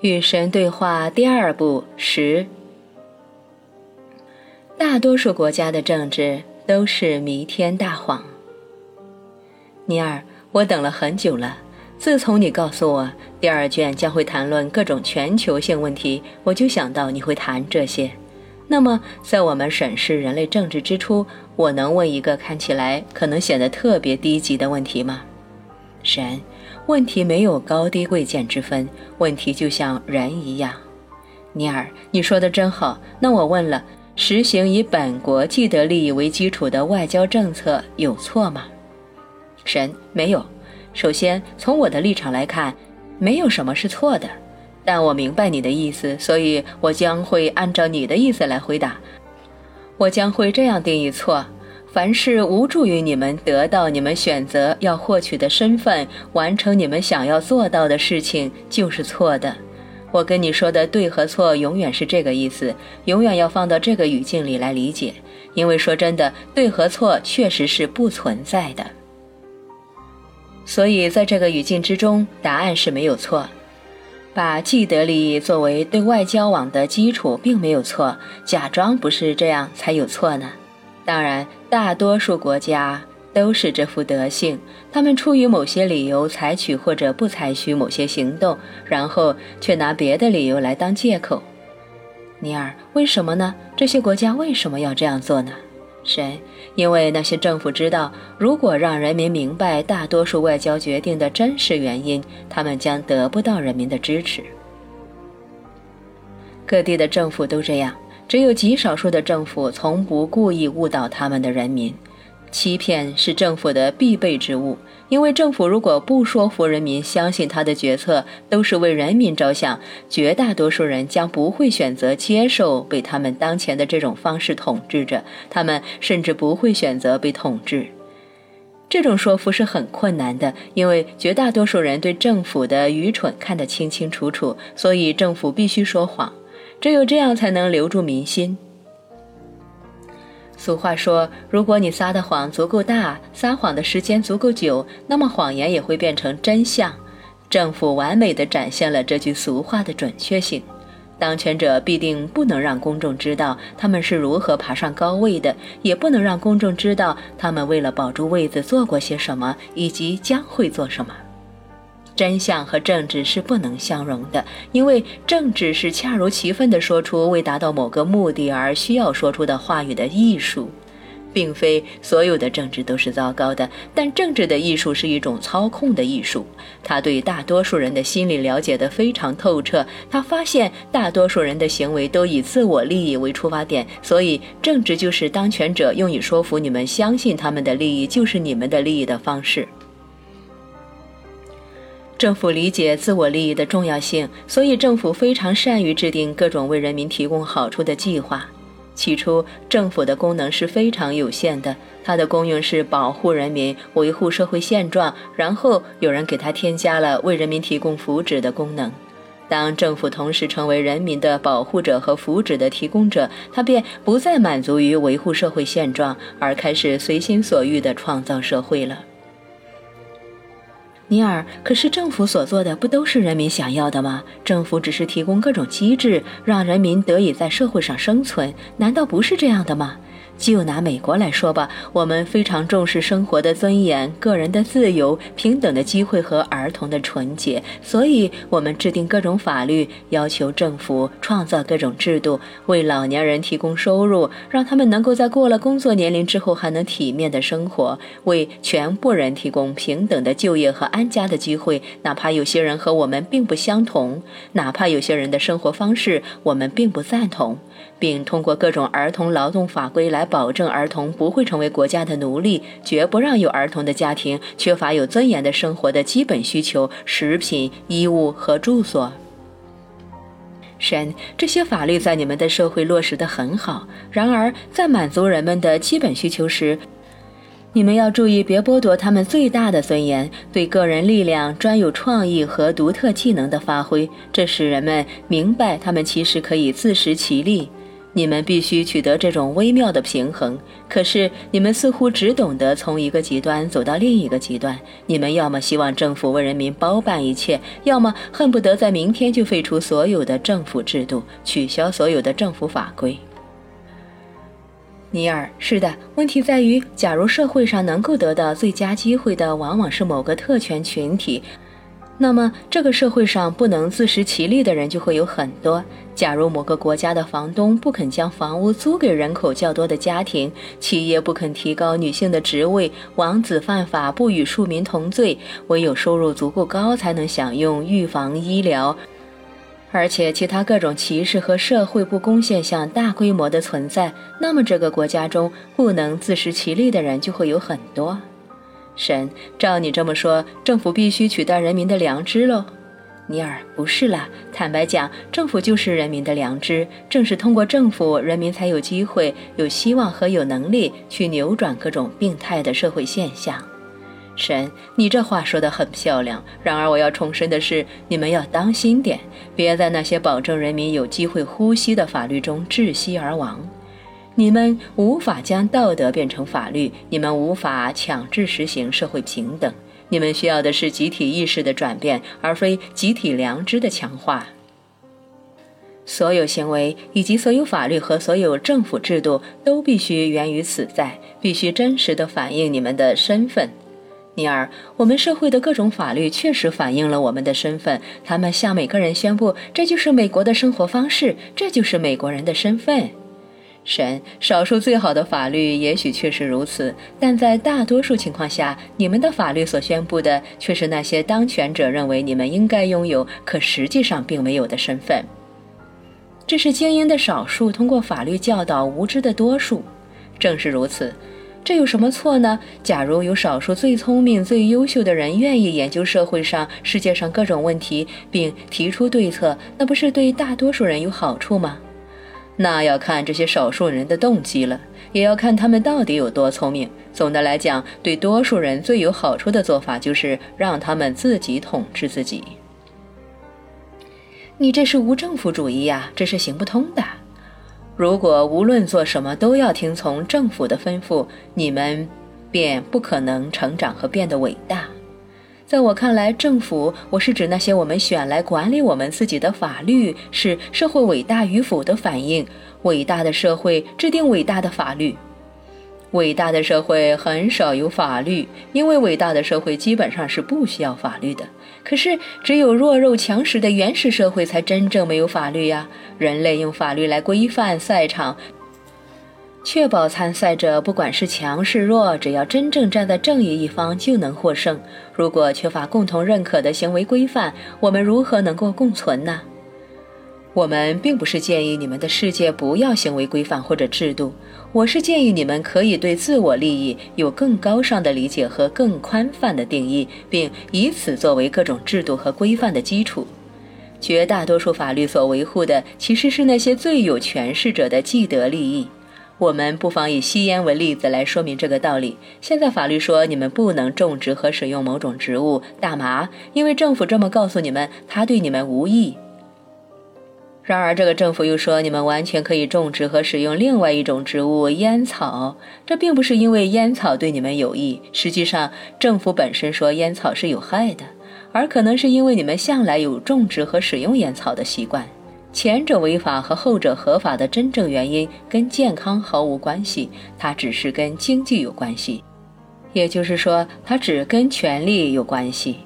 与神对话第二部十。大多数国家的政治都是弥天大谎。尼尔，我等了很久了。自从你告诉我第二卷将会谈论各种全球性问题，我就想到你会谈这些。那么，在我们审视人类政治之初，我能问一个看起来可能显得特别低级的问题吗？神。问题没有高低贵贱之分，问题就像人一样。尼尔，你说的真好。那我问了，实行以本国既得利益为基础的外交政策有错吗？神，没有。首先，从我的立场来看，没有什么是错的。但我明白你的意思，所以我将会按照你的意思来回答。我将会这样定义错。凡是无助于你们得到你们选择要获取的身份，完成你们想要做到的事情，就是错的。我跟你说的对和错，永远是这个意思，永远要放到这个语境里来理解。因为说真的，对和错确实是不存在的。所以在这个语境之中，答案是没有错。把既得利益作为对外交往的基础，并没有错。假装不是这样才有错呢。当然，大多数国家都是这副德性。他们出于某些理由采取或者不采取某些行动，然后却拿别的理由来当借口。尼尔，为什么呢？这些国家为什么要这样做呢？神，因为那些政府知道，如果让人民明白大多数外交决定的真实原因，他们将得不到人民的支持。各地的政府都这样。只有极少数的政府从不故意误导他们的人民，欺骗是政府的必备之物。因为政府如果不说服人民相信他的决策都是为人民着想，绝大多数人将不会选择接受被他们当前的这种方式统治着，他们甚至不会选择被统治。这种说服是很困难的，因为绝大多数人对政府的愚蠢看得清清楚楚，所以政府必须说谎。只有这样才能留住民心。俗话说，如果你撒的谎足够大，撒谎的时间足够久，那么谎言也会变成真相。政府完美的展现了这句俗话的准确性。当权者必定不能让公众知道他们是如何爬上高位的，也不能让公众知道他们为了保住位子做过些什么，以及将会做什么。真相和政治是不能相容的，因为政治是恰如其分地说出为达到某个目的而需要说出的话语的艺术，并非所有的政治都是糟糕的。但政治的艺术是一种操控的艺术，他对大多数人的心理了解得非常透彻。他发现大多数人的行为都以自我利益为出发点，所以政治就是当权者用以说服你们相信他们的利益就是你们的利益的方式。政府理解自我利益的重要性，所以政府非常善于制定各种为人民提供好处的计划。起初，政府的功能是非常有限的，它的功用是保护人民、维护社会现状。然后，有人给它添加了为人民提供福祉的功能。当政府同时成为人民的保护者和福祉的提供者，它便不再满足于维护社会现状，而开始随心所欲地创造社会了。尼尔，可是政府所做的不都是人民想要的吗？政府只是提供各种机制，让人民得以在社会上生存，难道不是这样的吗？就拿美国来说吧，我们非常重视生活的尊严、个人的自由、平等的机会和儿童的纯洁，所以我们制定各种法律，要求政府创造各种制度，为老年人提供收入，让他们能够在过了工作年龄之后还能体面的生活，为全部人提供平等的就业和安家的机会，哪怕有些人和我们并不相同，哪怕有些人的生活方式我们并不赞同。并通过各种儿童劳动法规来保证儿童不会成为国家的奴隶，绝不让有儿童的家庭缺乏有尊严的生活的基本需求：食品、衣物和住所。神，这些法律在你们的社会落实得很好。然而，在满足人们的基本需求时，你们要注意别剥夺他们最大的尊严——对个人力量、专有创意和独特技能的发挥。这使人们明白，他们其实可以自食其力。你们必须取得这种微妙的平衡。可是你们似乎只懂得从一个极端走到另一个极端。你们要么希望政府为人民包办一切，要么恨不得在明天就废除所有的政府制度，取消所有的政府法规。尼尔，是的，问题在于，假如社会上能够得到最佳机会的往往是某个特权群体。那么，这个社会上不能自食其力的人就会有很多。假如某个国家的房东不肯将房屋租给人口较多的家庭，企业不肯提高女性的职位，王子犯法不与庶民同罪，唯有收入足够高才能享用预防医疗，而且其他各种歧视和社会不公现象大规模的存在，那么这个国家中不能自食其力的人就会有很多。神，照你这么说，政府必须取代人民的良知喽？尼尔，不是啦。坦白讲，政府就是人民的良知。正是通过政府，人民才有机会、有希望和有能力去扭转各种病态的社会现象。神，你这话说得很漂亮。然而，我要重申的是，你们要当心点，别在那些保证人民有机会呼吸的法律中窒息而亡。你们无法将道德变成法律，你们无法强制实行社会平等。你们需要的是集体意识的转变，而非集体良知的强化。所有行为以及所有法律和所有政府制度都必须源于此在，必须真实的反映你们的身份。尼尔，我们社会的各种法律确实反映了我们的身份，他们向每个人宣布：这就是美国的生活方式，这就是美国人的身份。神，少数最好的法律也许确实如此，但在大多数情况下，你们的法律所宣布的却是那些当权者认为你们应该拥有，可实际上并没有的身份。这是精英的少数通过法律教导无知的多数。正是如此，这有什么错呢？假如有少数最聪明、最优秀的人愿意研究社会上、世界上各种问题，并提出对策，那不是对大多数人有好处吗？那要看这些少数人的动机了，也要看他们到底有多聪明。总的来讲，对多数人最有好处的做法就是让他们自己统治自己。你这是无政府主义呀，这是行不通的。如果无论做什么都要听从政府的吩咐，你们便不可能成长和变得伟大。在我看来，政府，我是指那些我们选来管理我们自己的法律，是社会伟大与否的反应。伟大的社会制定伟大的法律，伟大的社会很少有法律，因为伟大的社会基本上是不需要法律的。可是，只有弱肉强食的原始社会才真正没有法律呀。人类用法律来规范赛场。确保参赛者不管是强是弱，只要真正站在正义一方就能获胜。如果缺乏共同认可的行为规范，我们如何能够共存呢？我们并不是建议你们的世界不要行为规范或者制度，我是建议你们可以对自我利益有更高尚的理解和更宽泛的定义，并以此作为各种制度和规范的基础。绝大多数法律所维护的其实是那些最有权势者的既得利益。我们不妨以吸烟为例子来说明这个道理。现在法律说你们不能种植和使用某种植物大麻，因为政府这么告诉你们，它对你们无益。然而，这个政府又说你们完全可以种植和使用另外一种植物烟草，这并不是因为烟草对你们有益。实际上，政府本身说烟草是有害的，而可能是因为你们向来有种植和使用烟草的习惯。前者违法和后者合法的真正原因跟健康毫无关系，它只是跟经济有关系，也就是说，它只跟权力有关系。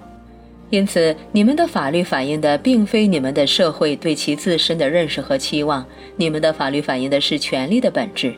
因此，你们的法律反映的并非你们的社会对其自身的认识和期望，你们的法律反映的是权力的本质。